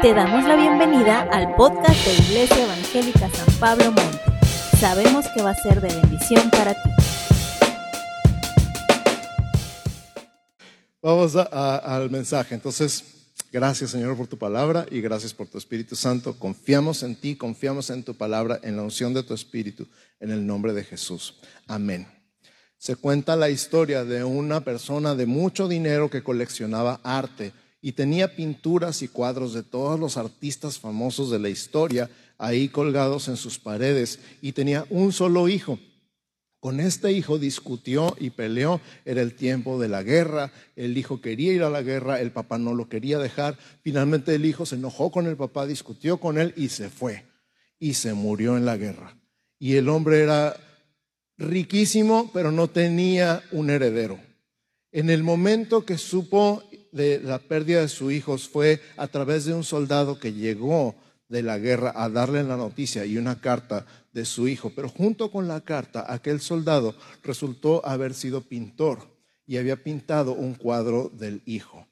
Te damos la bienvenida al podcast de Iglesia Evangélica San Pablo Monte. Sabemos que va a ser de bendición para ti. Vamos al mensaje. Entonces, gracias Señor por tu palabra y gracias por tu Espíritu Santo. Confiamos en ti, confiamos en tu palabra, en la unción de tu Espíritu, en el nombre de Jesús. Amén. Se cuenta la historia de una persona de mucho dinero que coleccionaba arte y tenía pinturas y cuadros de todos los artistas famosos de la historia ahí colgados en sus paredes y tenía un solo hijo. Con este hijo discutió y peleó, era el tiempo de la guerra, el hijo quería ir a la guerra, el papá no lo quería dejar, finalmente el hijo se enojó con el papá, discutió con él y se fue y se murió en la guerra. Y el hombre era riquísimo, pero no tenía un heredero. En el momento que supo de la pérdida de sus hijos fue a través de un soldado que llegó de la guerra a darle la noticia y una carta de su hijo. Pero junto con la carta, aquel soldado resultó haber sido pintor y había pintado un cuadro del hijo.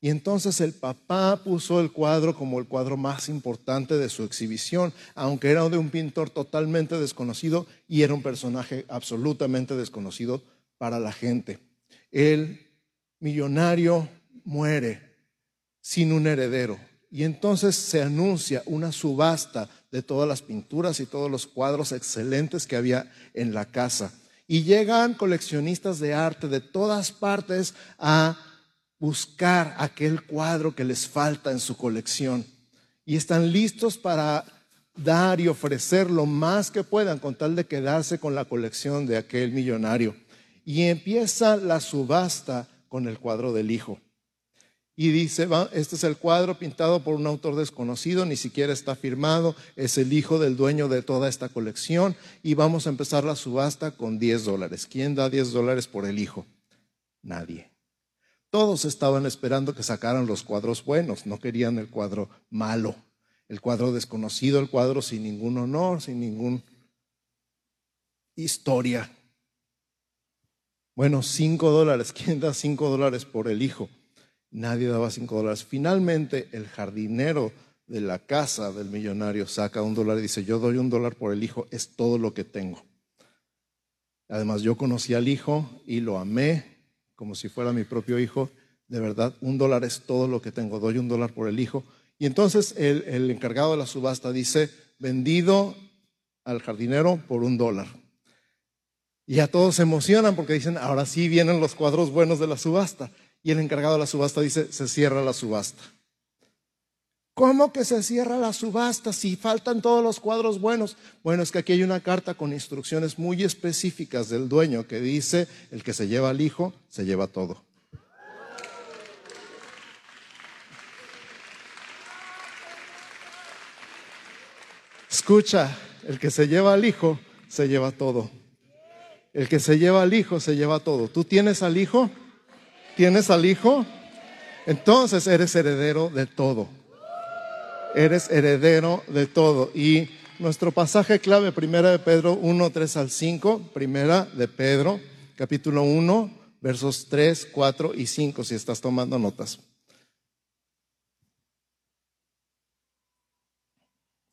Y entonces el papá puso el cuadro como el cuadro más importante de su exhibición, aunque era de un pintor totalmente desconocido y era un personaje absolutamente desconocido para la gente. El millonario muere sin un heredero. Y entonces se anuncia una subasta de todas las pinturas y todos los cuadros excelentes que había en la casa. Y llegan coleccionistas de arte de todas partes a buscar aquel cuadro que les falta en su colección. Y están listos para dar y ofrecer lo más que puedan con tal de quedarse con la colección de aquel millonario. Y empieza la subasta con el cuadro del hijo y dice, este es el cuadro pintado por un autor desconocido, ni siquiera está firmado, es el hijo del dueño de toda esta colección y vamos a empezar la subasta con 10 dólares. ¿Quién da 10 dólares por el hijo? Nadie. Todos estaban esperando que sacaran los cuadros buenos, no querían el cuadro malo, el cuadro desconocido, el cuadro sin ningún honor, sin ninguna historia. Bueno, 5 dólares. ¿Quién da 5 dólares por el hijo? Nadie daba cinco dólares. Finalmente, el jardinero de la casa del millonario saca un dólar y dice, yo doy un dólar por el hijo, es todo lo que tengo. Además, yo conocí al hijo y lo amé como si fuera mi propio hijo. De verdad, un dólar es todo lo que tengo, doy un dólar por el hijo. Y entonces el, encargado de la subasta dice, vendido al jardinero por un dólar. Y a todos se emocionan porque dicen, ahora sí vienen los cuadros buenos de la subasta y el encargado de la subasta dice, se cierra la subasta. ¿Cómo que se cierra la subasta si faltan todos los cuadros buenos? Bueno, es que aquí hay una carta con instrucciones muy específicas del dueño que dice, el que se lleva al hijo, se lleva todo. Escucha, el que se lleva al hijo, se lleva todo. El que se lleva al hijo, se lleva todo. ¿Tú tienes al hijo? ¿Tienes al Hijo? Entonces eres heredero de todo. Eres heredero de todo. Y nuestro pasaje clave, primera de Pedro 1, 3 al 5, primera de Pedro, capítulo 1, versos 3, 4 y 5, si estás tomando notas.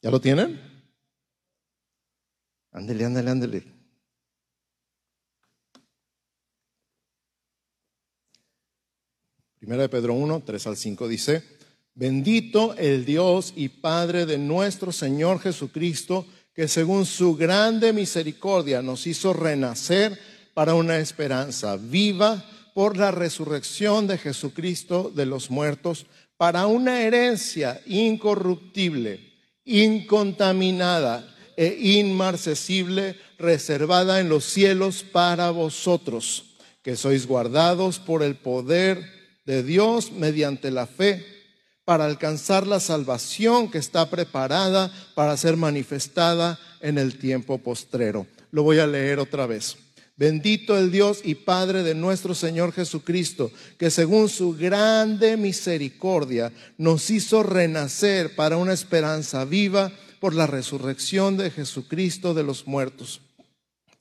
¿Ya lo tienen? Ándele, ándele, ándele. Primera de Pedro 1, 3 al 5 dice, bendito el Dios y Padre de nuestro Señor Jesucristo, que según su grande misericordia nos hizo renacer para una esperanza viva por la resurrección de Jesucristo de los muertos, para una herencia incorruptible, incontaminada e inmarcesible, reservada en los cielos para vosotros, que sois guardados por el poder de Dios mediante la fe para alcanzar la salvación que está preparada para ser manifestada en el tiempo postrero. Lo voy a leer otra vez. Bendito el Dios y Padre de nuestro Señor Jesucristo, que según su grande misericordia nos hizo renacer para una esperanza viva por la resurrección de Jesucristo de los muertos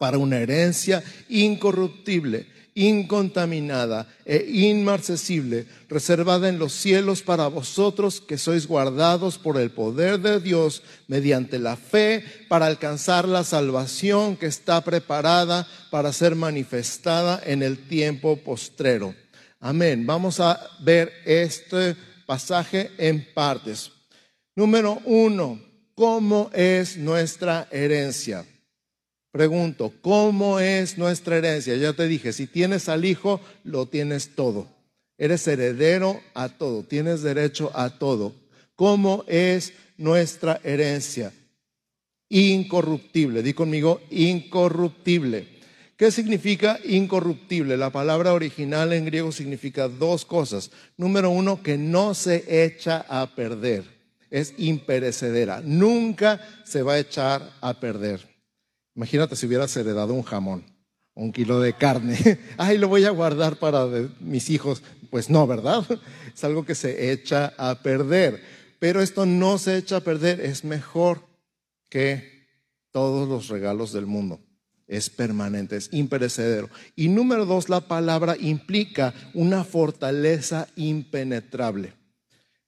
para una herencia incorruptible, incontaminada e inmarcesible, reservada en los cielos para vosotros que sois guardados por el poder de Dios mediante la fe para alcanzar la salvación que está preparada para ser manifestada en el tiempo postrero. Amén. Vamos a ver este pasaje en partes. Número uno, ¿cómo es nuestra herencia? Pregunto, ¿cómo es nuestra herencia? Ya te dije, si tienes al hijo, lo tienes todo. Eres heredero a todo, tienes derecho a todo. ¿Cómo es nuestra herencia? Incorruptible. Di conmigo, incorruptible. ¿Qué significa incorruptible? La palabra original en griego significa dos cosas. Número uno, que no se echa a perder. Es imperecedera. Nunca se va a echar a perder. Imagínate si hubieras heredado un jamón, un kilo de carne. Ay, lo voy a guardar para mis hijos. Pues no, ¿verdad? Es algo que se echa a perder. Pero esto no se echa a perder, es mejor que todos los regalos del mundo. Es permanente, es imperecedero. Y número dos, la palabra implica una fortaleza impenetrable.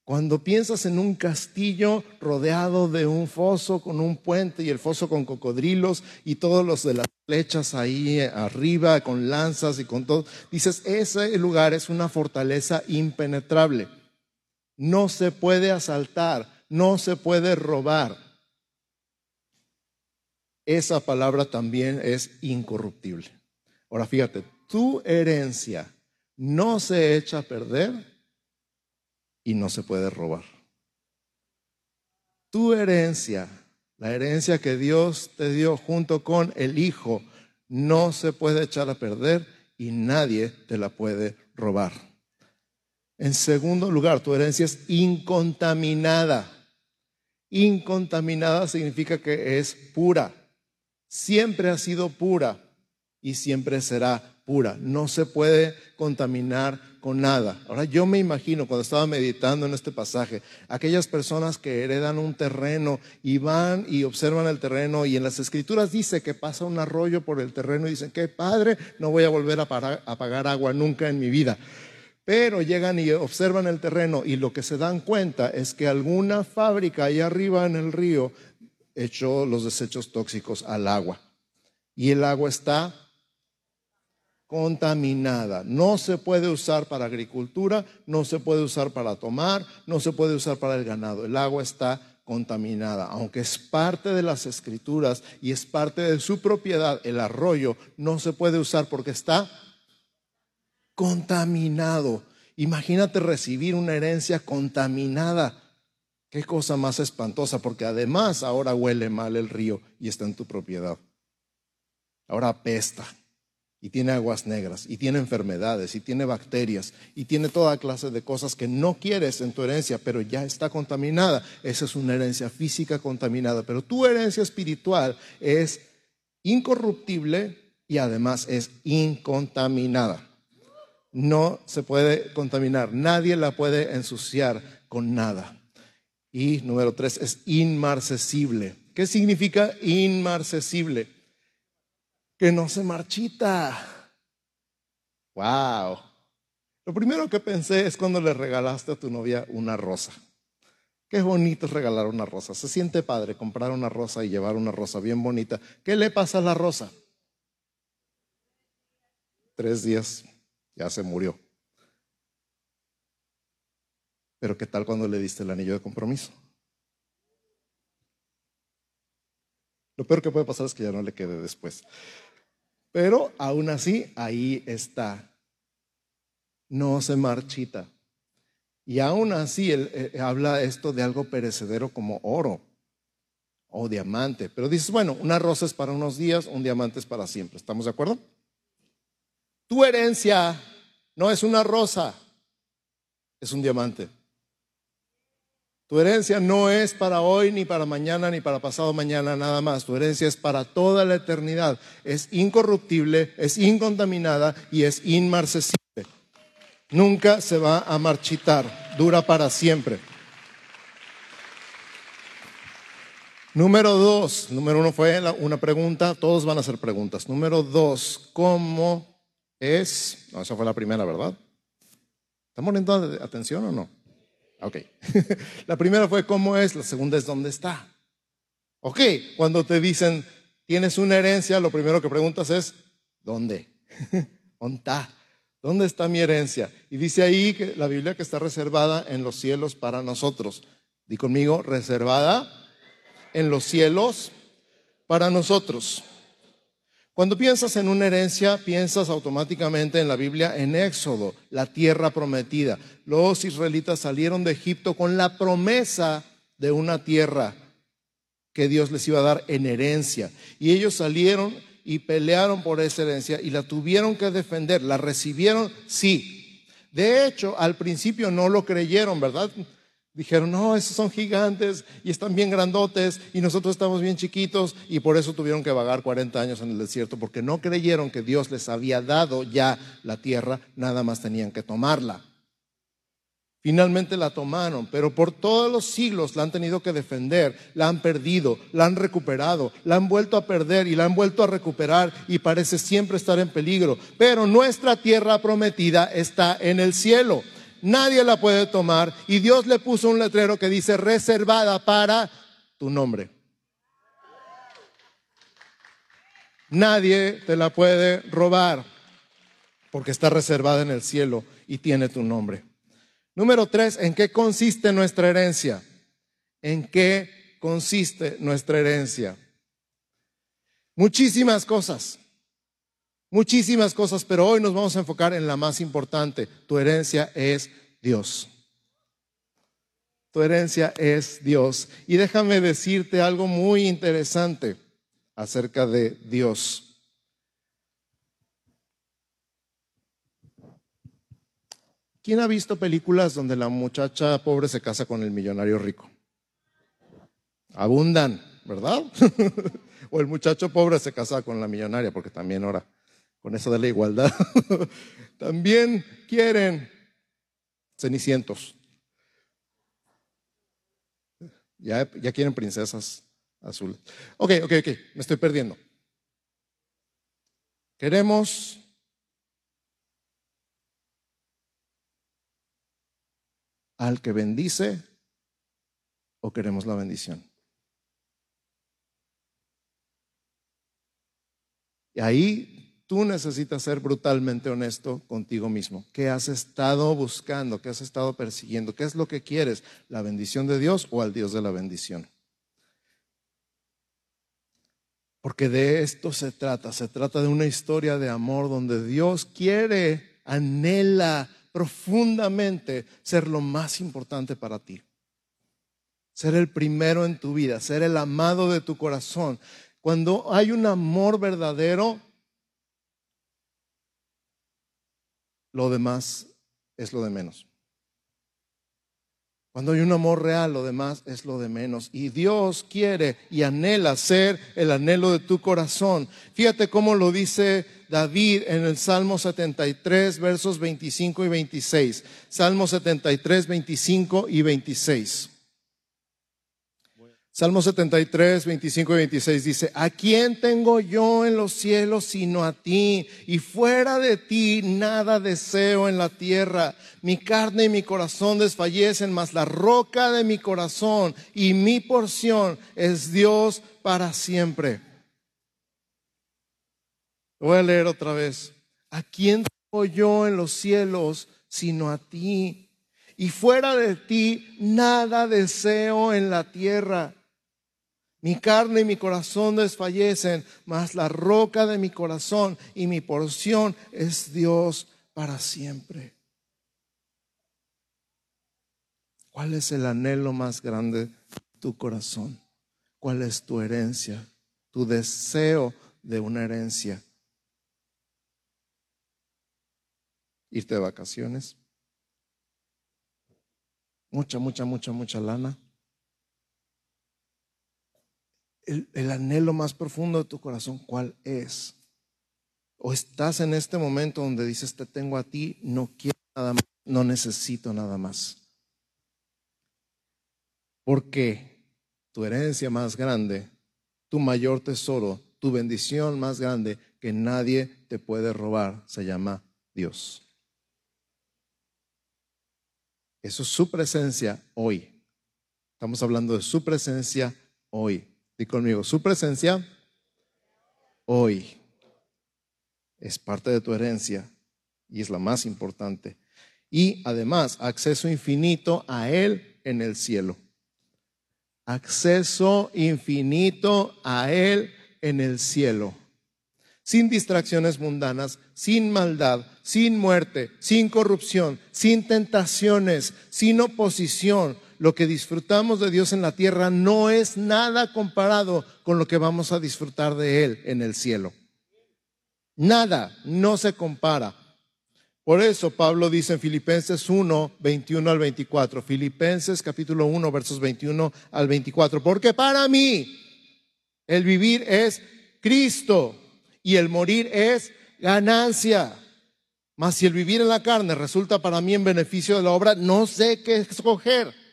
Cuando piensas en un castillo rodeado de un foso con un puente y el foso con cocodrilos y todos los de las flechas ahí arriba con lanzas y con todo, dices, ese lugar es una fortaleza impenetrable. No se puede asaltar, no se puede robar. Esa palabra también es incorruptible. Ahora fíjate, tu herencia no se echa a perder y no se puede robar. Tu herencia, la herencia que Dios te dio junto con el Hijo, no se puede echar a perder y nadie te la puede robar. En segundo lugar, tu herencia es incontaminada. Incontaminada significa que es pura. Siempre ha sido pura y siempre será pura, no se puede contaminar con nada. Ahora yo me imagino cuando estaba meditando en este pasaje, aquellas personas que heredan un terreno y van y observan el terreno y en las escrituras dice que pasa un arroyo por el terreno y dicen, qué padre, no voy a volver a, a pagar agua nunca en mi vida. Pero llegan y observan el terreno y lo que se dan cuenta es que alguna fábrica ahí arriba en el río echó los desechos tóxicos al agua. Y el agua está contaminada. No se puede usar para agricultura, no se puede usar para tomar, no se puede usar para el ganado. El agua está contaminada. Aunque es parte de las escrituras y es parte de su propiedad, el arroyo no se puede usar porque está contaminado. Imagínate recibir una herencia contaminada. Qué cosa más espantosa, porque además ahora huele mal el río y está en tu propiedad. Ahora apesta y tiene aguas negras, y tiene enfermedades, y tiene bacterias, y tiene toda clase de cosas que no quieres en tu herencia, pero ya está contaminada. Esa es una herencia física contaminada, pero tu herencia espiritual es incorruptible y además es incontaminada. No se puede contaminar, nadie la puede ensuciar con nada. Y número tres, es inmarcesible. ¿Qué significa inmarcesible? Que no se marchita. Wow. Lo primero que pensé es cuando le regalaste a tu novia una rosa. Qué bonito es regalar una rosa. Se siente padre comprar una rosa y llevar una rosa bien bonita. ¿Qué le pasa a la rosa? Tres días ya se murió. Pero ¿qué tal cuando le diste el anillo de compromiso? Lo peor que puede pasar es que ya no le quede después. Pero aún así, ahí está. No se marchita. Y aún así, él, eh, habla esto de algo perecedero como oro o diamante. Pero dices, bueno, una rosa es para unos días, un diamante es para siempre. ¿Estamos de acuerdo? Tu herencia no es una rosa, es un diamante. Tu herencia no es para hoy, ni para mañana, ni para pasado mañana, nada más. Tu herencia es para toda la eternidad. Es incorruptible, es incontaminada y es inmarcesible. Nunca se va a marchitar, dura para siempre. Número dos, número uno fue una pregunta, todos van a hacer preguntas. Número dos, ¿cómo es? No, esa fue la primera, ¿verdad? ¿Estamos poniendo atención o no? Ok. la primera fue cómo es, la segunda es dónde está. Ok, cuando te dicen tienes una herencia, lo primero que preguntas es ¿dónde? ¿Dónde está? ¿Dónde está mi herencia? Y dice ahí que la Biblia que está reservada en los cielos para nosotros. Di conmigo, reservada en los cielos para nosotros. Cuando piensas en una herencia, piensas automáticamente en la Biblia en Éxodo, la tierra prometida. Los israelitas salieron de Egipto con la promesa de una tierra que Dios les iba a dar en herencia. Y ellos salieron y pelearon por esa herencia y la tuvieron que defender. ¿La recibieron? Sí. De hecho, al principio no lo creyeron, ¿verdad? Dijeron, no, esos son gigantes y están bien grandotes y nosotros estamos bien chiquitos y por eso tuvieron que vagar 40 años en el desierto porque no creyeron que Dios les había dado ya la tierra, nada más tenían que tomarla. Finalmente la tomaron, pero por todos los siglos la han tenido que defender, la han perdido, la han recuperado, la han vuelto a perder y la han vuelto a recuperar y parece siempre estar en peligro. Pero nuestra tierra prometida está en el cielo nadie la puede tomar y Dios le puso un letrero que dice reservada para tu nombre. Nadie te la puede robar porque está reservada en el cielo y tiene tu nombre. Número tres, ¿en qué consiste nuestra herencia? ¿En qué consiste nuestra herencia? Muchísimas cosas, muchísimas cosas, pero hoy nos vamos a enfocar en la más importante. Tu herencia es Dios. Tu herencia es Dios. Y déjame decirte algo muy interesante acerca de Dios. ¿Quién ha visto películas donde la muchacha pobre se casa con el millonario rico? Abundan, ¿verdad? o el muchacho pobre se casa con la millonaria, porque también ahora con eso de la igualdad. También quieren cenicientos. Ya, ya quieren princesas azules. Ok, ok, ok, me estoy perdiendo. Queremos al que bendice o queremos la bendición. Y ahí tú necesitas ser brutalmente honesto contigo mismo. ¿Qué has estado buscando? ¿Qué has estado persiguiendo? ¿Qué es lo que quieres? ¿La bendición de Dios o al Dios de la bendición? Porque de esto se trata. Se trata de una historia de amor donde Dios quiere, anhela profundamente ser lo más importante para ti. Ser el primero en tu vida, ser el amado de tu corazón, cuando hay un amor verdadero, lo demás es lo de menos. Cuando hay un amor real, lo demás es lo de menos. Y Dios quiere y anhela ser el anhelo de tu corazón. Fíjate cómo lo dice David en el Salmo 73, versos 25 y 26. Salmo 73, 25 y 26. Salmo 73, 25 y 26 dice, ¿a quién tengo yo en los cielos sino a ti? Y fuera de ti nada deseo en la tierra. Mi carne y mi corazón desfallecen, mas la roca de mi corazón y mi porción es Dios para siempre. voy a leer otra vez. ¿A quién tengo yo en los cielos sino a ti? Y fuera de ti nada deseo en la tierra. Mi carne y mi corazón desfallecen, mas la roca de mi corazón y mi porción es Dios para siempre. ¿Cuál es el anhelo más grande de tu corazón? ¿Cuál es tu herencia? Tu deseo de una herencia. Irte de vacaciones. Mucha, mucha, mucha, mucha lana el, anhelo más profundo de tu corazón, ¿cuál es? O estás en este momento donde dices, te tengo a ti, no quiero nada más, no necesito nada más. ¿Por qué? tu herencia más grande, tu mayor tesoro, tu bendición más grande que nadie te puede robar, se llama Dios. Eso es su presencia hoy. Estamos hablando de su presencia hoy. Di conmigo, su presencia hoy es parte de tu herencia y es la más importante. Y además, acceso infinito a Él en el cielo. Acceso infinito a Él en el cielo. Sin distracciones mundanas, sin maldad, sin muerte, sin corrupción, sin tentaciones, sin oposición. Lo que disfrutamos de Dios en la tierra no es nada comparado con lo que vamos a disfrutar de Él en el cielo. Nada, no se compara. Por eso Pablo dice en Filipenses 1, 21 al 24, Filipenses capítulo 1, versos 21 al 24, porque para mí el vivir es Cristo y el morir es ganancia. Mas si el vivir en la carne resulta para mí en beneficio de la obra, no sé qué escoger.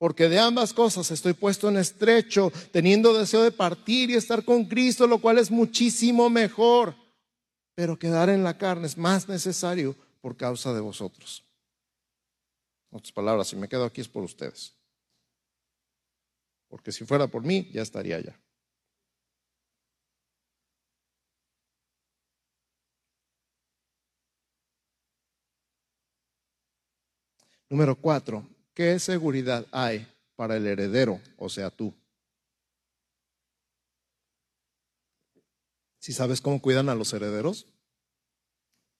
Porque de ambas cosas estoy puesto en estrecho, teniendo deseo de partir y estar con Cristo, lo cual es muchísimo mejor. Pero quedar en la carne es más necesario por causa de vosotros. En otras palabras, si me quedo aquí es por ustedes. Porque si fuera por mí, ya estaría allá. Número cuatro, ¿qué seguridad hay para el heredero, o sea, tú? ¿Si sabes cómo cuidan a los herederos?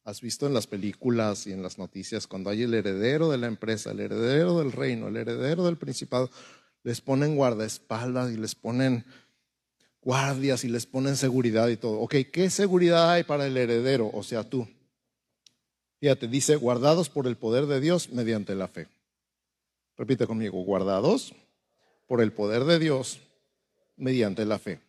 ¿Has visto en las películas y en las noticias cuando hay el heredero de la empresa, el heredero del reino, el heredero del principado? Les ponen guardaespaldas y les ponen guardias y les ponen seguridad y todo. Ok, ¿qué seguridad hay para el heredero, o sea, tú? Fíjate, dice, guardados por el poder de Dios mediante la fe. Repite conmigo, guardados por el poder de Dios mediante la fe.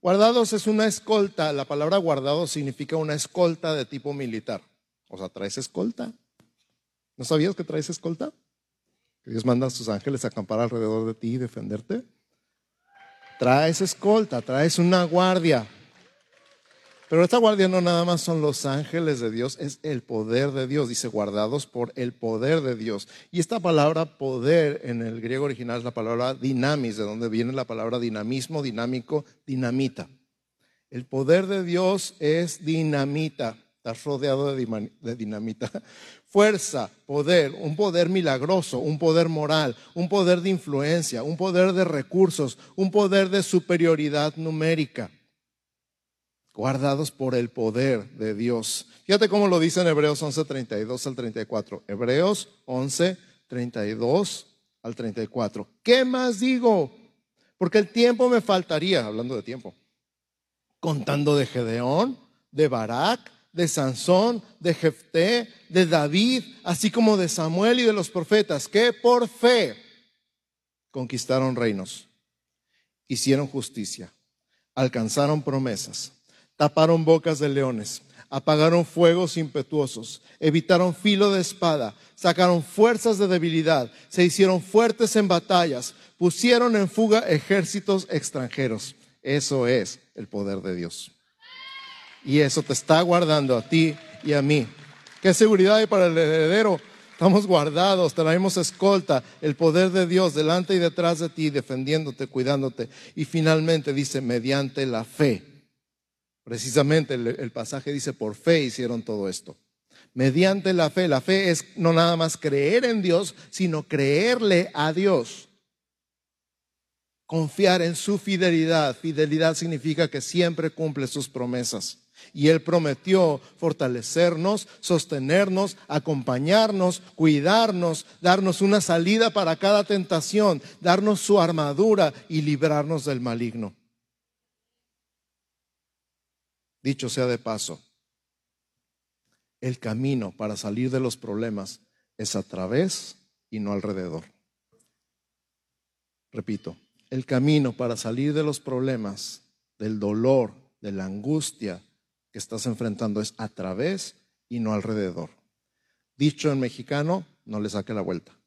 Guardados es una escolta, la palabra guardado significa una escolta de tipo militar. O sea, ¿traes escolta? ¿No sabías que traes escolta? Que Dios manda a sus ángeles a acampar alrededor de ti y defenderte. Traes escolta, traes una guardia. Pero esta guardia no nada más son los ángeles de Dios, es el poder de Dios. Dice guardados por el poder de Dios. Y esta palabra poder en el griego original es la palabra dinamis, de donde viene la palabra dinamismo, dinámico, dinamita. El poder de Dios es dinamita. Estás rodeado de dinamita. Fuerza, poder, un poder milagroso, un poder moral, un poder de influencia, un poder de recursos, un poder de superioridad numérica guardados por el poder de Dios. Fíjate cómo lo dice en Hebreos 11, 32 al 34. Hebreos 11, 32 al 34. ¿Qué más digo? Porque el tiempo me faltaría, hablando de tiempo, contando de Gedeón, de Barak, de Sansón, de Jefté, de David, así como de Samuel y de los profetas, que por fe conquistaron reinos, hicieron justicia, alcanzaron promesas taparon bocas de leones, apagaron fuegos impetuosos, evitaron filo de espada, sacaron fuerzas de debilidad, se hicieron fuertes en batallas, pusieron en fuga ejércitos extranjeros. Eso es el poder de Dios. Y eso te está guardando a ti y a mí. ¿Qué seguridad hay para el heredero? Estamos guardados, traemos escolta, el poder de Dios delante y detrás de ti, defendiéndote, cuidándote. Y finalmente dice, mediante la fe Precisamente el, pasaje dice, por fe hicieron todo esto. Mediante la fe. La fe es no nada más creer en Dios, sino creerle a Dios. Confiar en su fidelidad. Fidelidad significa que siempre cumple sus promesas. Y Él prometió fortalecernos, sostenernos, acompañarnos, cuidarnos, darnos una salida para cada tentación, darnos su armadura y librarnos del maligno. Dicho sea de paso, el camino para salir de los problemas es a través y no alrededor. Repito, el camino para salir de los problemas, del dolor, de la angustia que estás enfrentando es a través y no alrededor. Dicho en mexicano, no le saque la vuelta.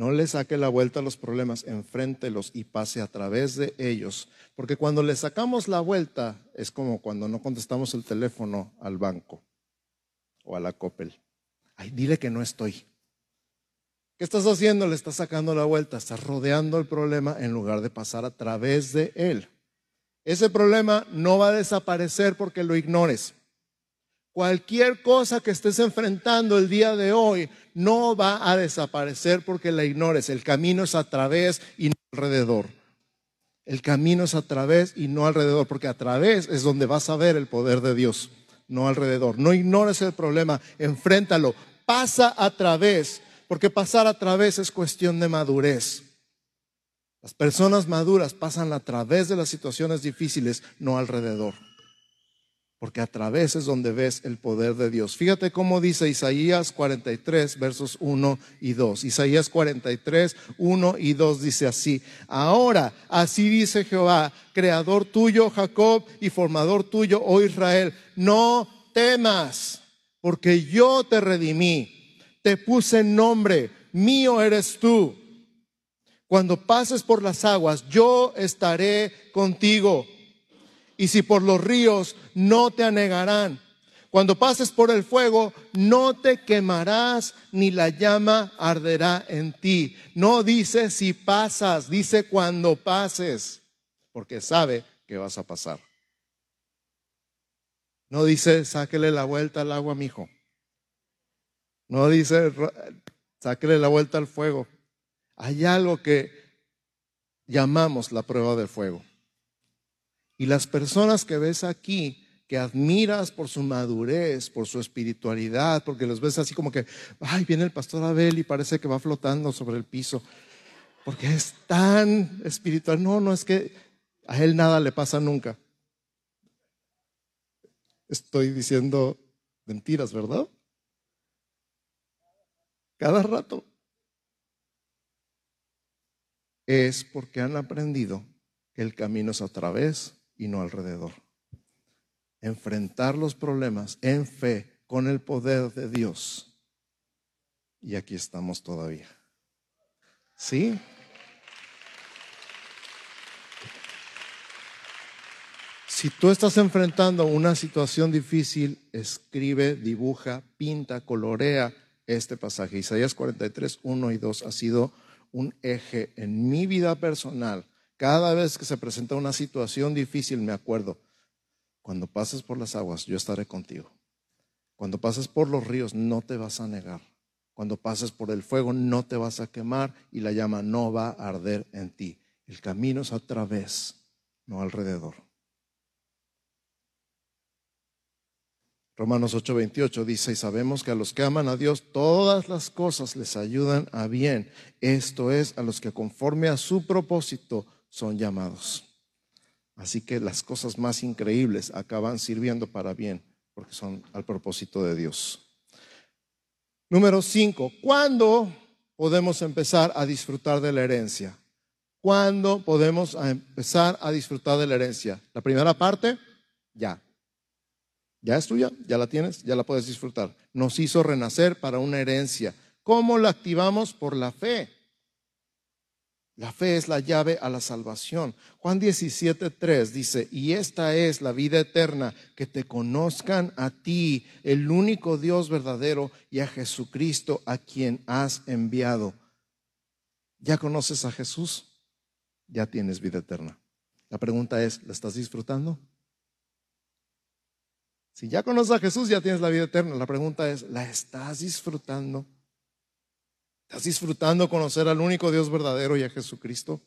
No le saque la vuelta a los problemas, enfréntelos y pase a través de ellos. Porque cuando le sacamos la vuelta es como cuando no contestamos el teléfono al banco o a la Coppel. Ay, dile que no estoy. ¿Qué estás haciendo? Le estás sacando la vuelta, estás rodeando el problema en lugar de pasar a través de él. Ese problema no va a desaparecer porque lo ignores. Cualquier cosa que estés enfrentando el día de hoy no va a desaparecer porque la ignores. El camino es a través y no alrededor. El camino es a través y no alrededor, porque a través es donde vas a ver el poder de Dios, no alrededor. No ignores el problema, enfréntalo, pasa a través, porque pasar a través es cuestión de madurez. Las personas maduras pasan a través de las situaciones difíciles, no alrededor porque a través es donde ves el poder de Dios. Fíjate cómo dice Isaías 43, versos 1 y 2. Isaías 43, 1 y 2 dice así, ahora así dice Jehová, creador tuyo Jacob y formador tuyo, oh Israel, no temas, porque yo te redimí, te puse nombre, mío eres tú. Cuando pases por las aguas, yo estaré contigo y si por los ríos no te anegarán. Cuando pases por el fuego, no te quemarás, ni la llama arderá en ti. No dice si pasas, dice cuando pases, porque sabe que vas a pasar. No dice sáquele la vuelta al agua, mijo. No dice sáquele la vuelta al fuego. Hay algo que llamamos la prueba del fuego. Y las personas que ves aquí, que admiras por su madurez, por su espiritualidad, porque los ves así como que, ay, viene el pastor Abel y parece que va flotando sobre el piso, porque es tan espiritual. No, no es que a él nada le pasa nunca. Estoy diciendo mentiras, ¿verdad? Cada rato. Es porque han aprendido que el camino es a través y no alrededor. Enfrentar los problemas en fe con el poder de Dios. Y aquí estamos todavía. ¿Sí? Si tú estás enfrentando una situación difícil, escribe, dibuja, pinta, colorea este pasaje. Isaías 43, 1 y 2 ha sido un eje en mi vida personal cada vez que se presenta una situación difícil, me acuerdo, cuando pases por las aguas, yo estaré contigo. Cuando pases por los ríos, no te vas a negar. Cuando pases por el fuego, no te vas a quemar y la llama no va a arder en ti. El camino es a través, no alrededor. Romanos 8:28 dice, y sabemos que a los que aman a Dios todas las cosas les ayudan a bien. Esto es, a los que conforme a su propósito son llamados. Así que las cosas más increíbles acaban sirviendo para bien, porque son al propósito de Dios. Número cinco, ¿cuándo podemos empezar a disfrutar de la herencia? ¿Cuándo podemos empezar a disfrutar de la herencia? La primera parte, ya. Ya es tuya, ya la tienes, ya la puedes disfrutar. Nos hizo renacer para una herencia. ¿Cómo la activamos? Por la fe. La fe es la llave a la salvación. Juan 17, dice, y esta es la vida eterna, que te conozcan a ti, el único Dios verdadero, y a Jesucristo a quien has enviado. ¿Ya conoces a Jesús? Ya tienes vida eterna. La pregunta es, ¿la estás disfrutando? Si ya conoces a Jesús, ya tienes la vida eterna. La pregunta es, ¿la estás disfrutando? ¿Estás disfrutando conocer al único Dios verdadero y a Jesucristo?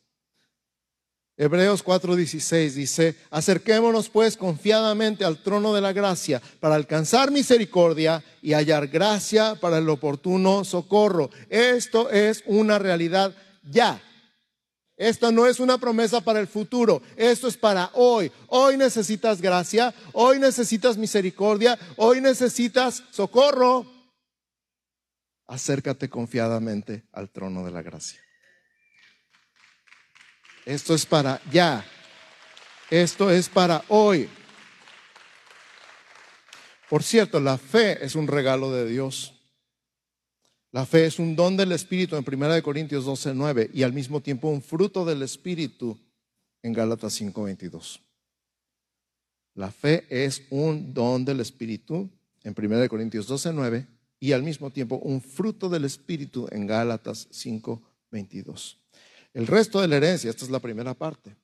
Hebreos 4:16 dice, acerquémonos pues confiadamente al trono de la gracia para alcanzar misericordia y hallar gracia para el oportuno socorro. Esto es una realidad ya. Esta no es una promesa para el futuro, esto es para hoy. Hoy necesitas gracia, hoy necesitas misericordia, hoy necesitas socorro acércate confiadamente al trono de la gracia. Esto es para ya. Esto es para hoy. Por cierto, la fe es un regalo de Dios. La fe es un don del Espíritu en 1 Corintios 12, 9 y al mismo tiempo un fruto del Espíritu en Gálatas 5, 22. La fe es un don del Espíritu en 1 Corintios 12, 9 y al mismo tiempo un fruto del Espíritu en Gálatas 5, 22. El resto de la herencia, esta es la primera parte,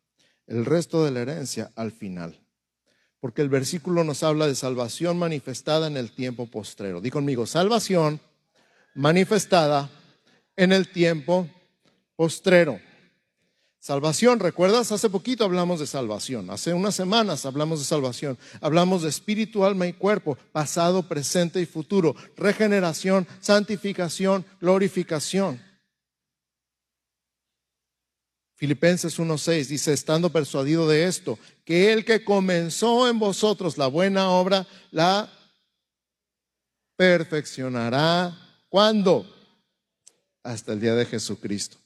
el resto de la herencia al final. Porque el versículo nos habla de salvación manifestada en el tiempo postrero. Di conmigo, salvación manifestada en el tiempo postrero. Salvación, ¿recuerdas? Hace poquito hablamos de salvación, hace unas semanas hablamos de salvación, hablamos de espíritu, alma y cuerpo, pasado, presente y futuro, regeneración, santificación, glorificación. Filipenses 1.6 dice, estando persuadido de esto, que el que comenzó en vosotros la buena obra, la perfeccionará ¿Cuándo? Hasta el día de Jesucristo.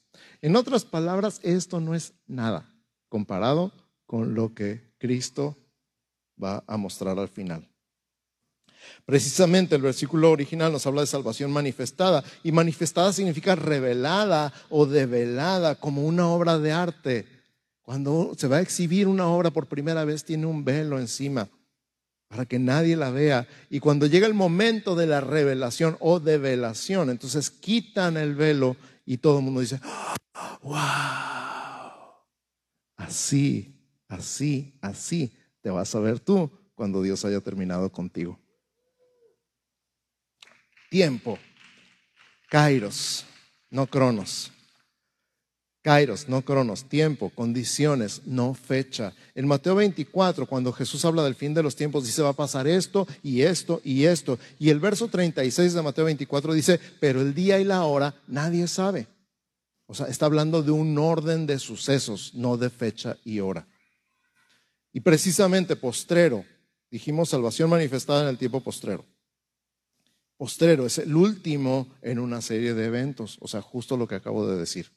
En otras palabras, esto no es nada comparado con lo que Cristo va a mostrar al final. Precisamente el versículo original nos habla de salvación manifestada y manifestada significa revelada o develada como una obra de arte. Cuando se va a exhibir una obra por primera vez tiene un velo encima para que nadie la vea. Y cuando llega el momento de la revelación o develación, entonces quitan el velo y todo el mundo dice, wow, así, así, así te vas a ver tú cuando Dios haya terminado contigo. Tiempo, kairos, no cronos. Kairos, no cronos, tiempo, condiciones, no fecha. En Mateo 24, cuando Jesús habla del fin de los tiempos, dice va a pasar esto y esto y esto. Y el verso 36 de Mateo 24 dice, pero el día y la hora nadie sabe. O sea, está hablando de un orden de sucesos, no de fecha y hora. Y precisamente postrero, dijimos salvación manifestada en el tiempo postrero. Postrero es el último en una serie de eventos, o sea, justo lo que acabo de decir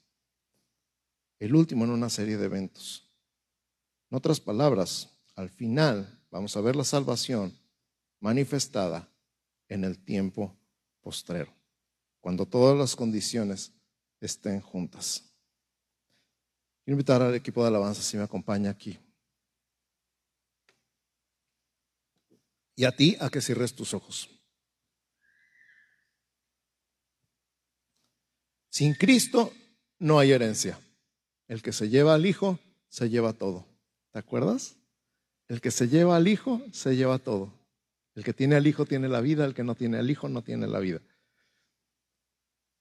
el último en una serie de eventos. En otras palabras, al final vamos a ver la salvación manifestada en el tiempo postrero, cuando todas las condiciones estén juntas. Quiero invitar al equipo de alabanza si me acompaña aquí. Y a ti a que cierres tus ojos. Sin Cristo no hay herencia. El que se lleva al Hijo, se lleva todo. ¿Te acuerdas? El que se lleva al Hijo, se lleva todo. El que tiene al Hijo tiene la vida, el que no tiene al Hijo no tiene la vida.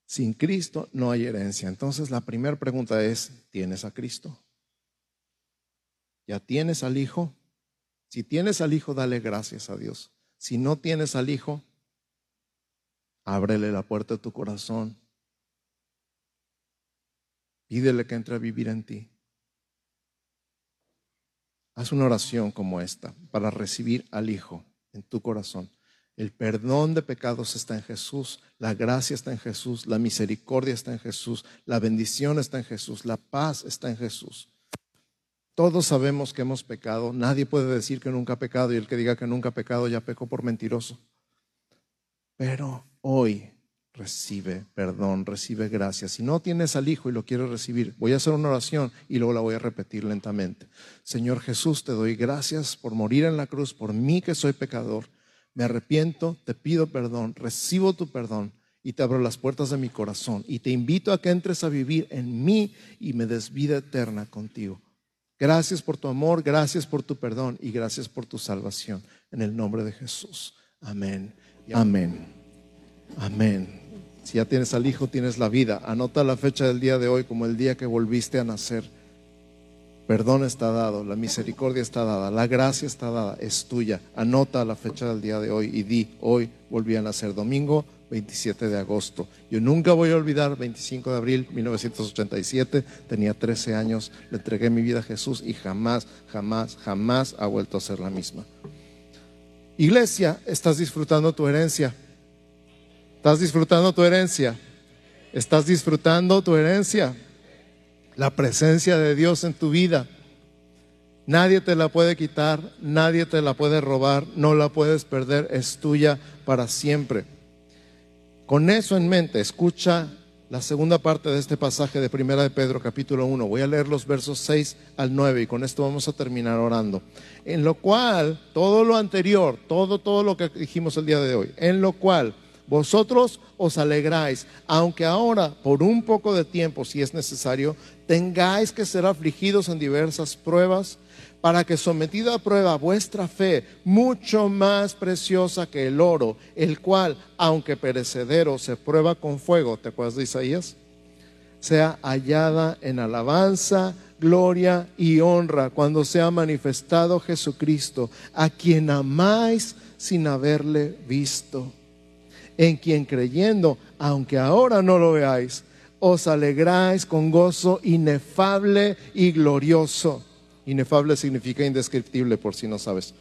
Sin Cristo no hay herencia. Entonces la primera pregunta es, ¿tienes a Cristo? ¿Ya tienes al Hijo? Si tienes al Hijo, dale gracias a Dios. Si no tienes al Hijo, ábrele la puerta de tu corazón Pídele que entre a vivir en ti. Haz una oración como esta para recibir al Hijo en tu corazón. El perdón de pecados está en Jesús, la gracia está en Jesús, la misericordia está en Jesús, la bendición está en Jesús, la paz está en Jesús. Todos sabemos que hemos pecado, nadie puede decir que nunca ha pecado y el que diga que nunca ha pecado ya pecó por mentiroso. Pero hoy recibe perdón, recibe gracia. Si no tienes al Hijo y lo quieres recibir, voy a hacer una oración y luego la voy a repetir lentamente. Señor Jesús, te doy gracias por morir en la cruz, por mí que soy pecador. Me arrepiento, te pido perdón, recibo tu perdón y te abro las puertas de mi corazón y te invito a que entres a vivir en mí y me des vida eterna contigo. Gracias por tu amor, gracias por tu perdón y gracias por tu salvación. En el nombre de Jesús. Amén. Amén. Amén. Si ya tienes al Hijo, tienes la vida. Anota la fecha del día de hoy como el día que volviste a nacer. Perdón está dado, la misericordia está dada, la gracia está dada, es tuya. Anota la fecha del día de hoy y di, hoy volví a nacer, domingo 27 de agosto. Yo nunca voy a olvidar, 25 de abril 1987, tenía 13 años, le entregué mi vida a Jesús y jamás, jamás, jamás ha vuelto a ser la misma. Iglesia, estás disfrutando tu herencia. ¿Estás disfrutando tu herencia? ¿Estás disfrutando tu herencia? La presencia de Dios en tu vida. Nadie te la puede quitar, nadie te la puede robar, no la puedes perder, es tuya para siempre. Con eso en mente, escucha la segunda parte de este pasaje de Primera de Pedro, capítulo 1. Voy a leer los versos 6 al 9 y con esto vamos a terminar orando. En lo cual, todo lo anterior, todo, todo lo que dijimos el día de hoy, en lo cual vosotros os alegráis, aunque ahora, por un poco de tiempo, si es necesario, tengáis que ser afligidos en diversas pruebas, para que sometida a prueba vuestra fe, mucho más preciosa que el oro, el cual, aunque perecedero, se prueba con fuego, ¿te acuerdas de Isaías? Sea hallada en alabanza, gloria y honra cuando sea manifestado Jesucristo, a quien amáis sin haberle visto en quien creyendo, aunque ahora no lo veáis, os alegráis con gozo inefable y glorioso. Inefable significa indescriptible, por si no sabes.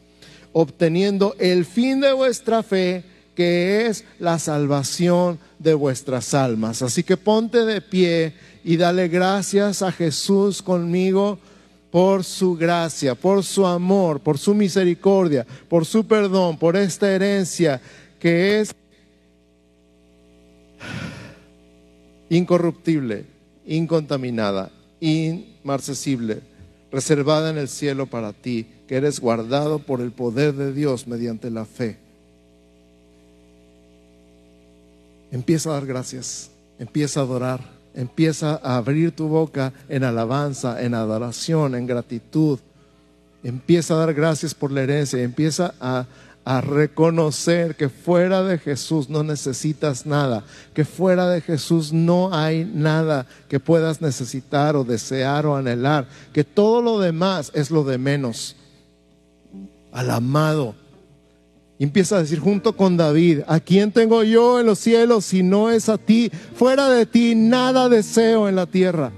Obteniendo el fin de vuestra fe, que es la salvación de vuestras almas. Así que ponte de pie y dale gracias a Jesús conmigo por su gracia, por su amor, por su misericordia, por su perdón, por esta herencia que es incorruptible, incontaminada, inmarcesible, reservada en el cielo para ti, que eres guardado por el poder de Dios mediante la fe. Empieza a dar gracias, empieza a adorar, empieza a abrir tu boca en alabanza, en adoración, en gratitud. Empieza a dar gracias por la herencia, empieza a a reconocer que fuera de Jesús no necesitas nada, que fuera de Jesús no hay nada que puedas necesitar o desear o anhelar, que todo lo demás es lo de menos. Al amado. empieza a decir junto con David, ¿a quién tengo yo en los cielos si no es a ti? Fuera de ti nada deseo en la tierra.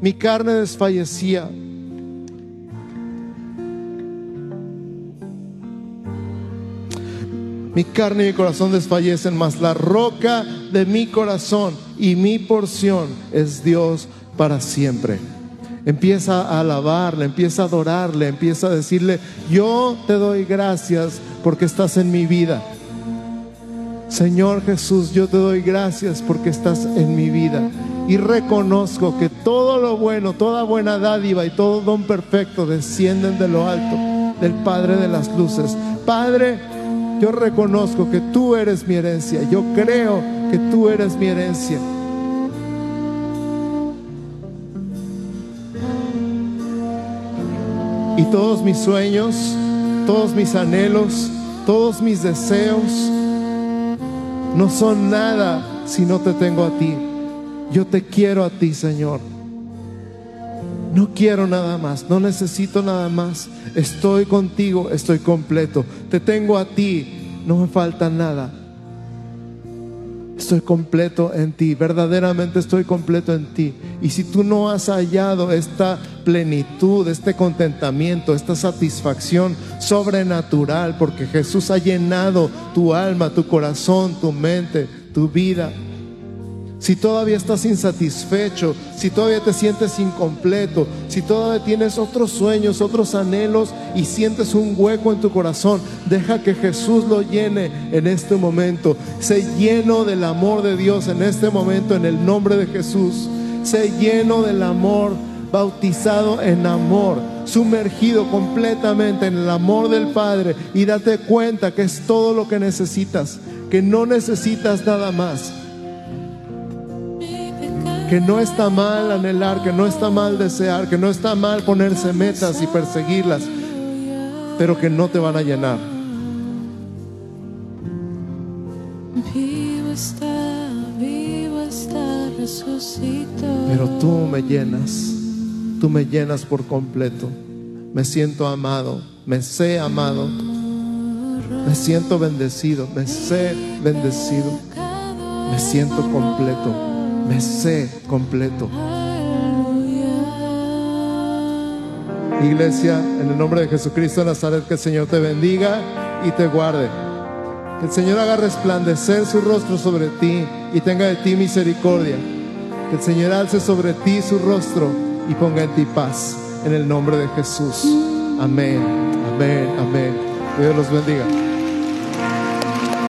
Mi carne desfallecía Mi carne y mi corazón desfallecen, mas la roca de mi corazón y mi porción es Dios para siempre. Empieza a alabarle, empieza a adorarle, empieza a decirle, yo te doy gracias porque estás en mi vida. Señor Jesús, yo te doy gracias porque estás en mi vida. Y reconozco que todo lo bueno, toda buena dádiva y todo don perfecto descienden de lo alto, del Padre de las Luces. Padre, yo reconozco que tú eres mi herencia. Yo creo que tú eres mi herencia. Y todos mis sueños, todos mis anhelos, todos mis deseos no son nada si no te tengo a ti. Yo te quiero a ti, Señor. No quiero nada más, no necesito nada más. Estoy contigo, estoy completo. Te tengo a ti, no me falta nada. Estoy completo en ti, verdaderamente estoy completo en ti. Y si tú no has hallado esta plenitud, este contentamiento, esta satisfacción sobrenatural, porque Jesús ha llenado tu alma, tu corazón, tu mente, tu vida, si todavía estás insatisfecho, si todavía te sientes incompleto, si todavía tienes otros sueños, otros anhelos y sientes un hueco en tu corazón, deja que Jesús lo llene en este momento. Sé lleno del amor de Dios en este momento en el nombre de Jesús. Sé lleno del amor, bautizado en amor, sumergido completamente en el amor del Padre y date cuenta que es todo lo que necesitas, que no necesitas nada más que no está mal anhelar, que no está mal desear, que no está mal ponerse metas y perseguirlas, pero que no te van a llenar. Pero tú me llenas, tú me llenas por completo. Me siento amado, me sé amado, me siento bendecido, me sé bendecido, me siento completo me sé completo. Iglesia, en el nombre de Jesucristo de Nazaret, que el Señor te bendiga y te guarde. Que el Señor haga resplandecer su rostro sobre ti y tenga de ti misericordia. Que el Señor alce sobre ti su rostro y ponga en ti paz. En el nombre de Jesús. Amén, amén, amén. Dios los bendiga.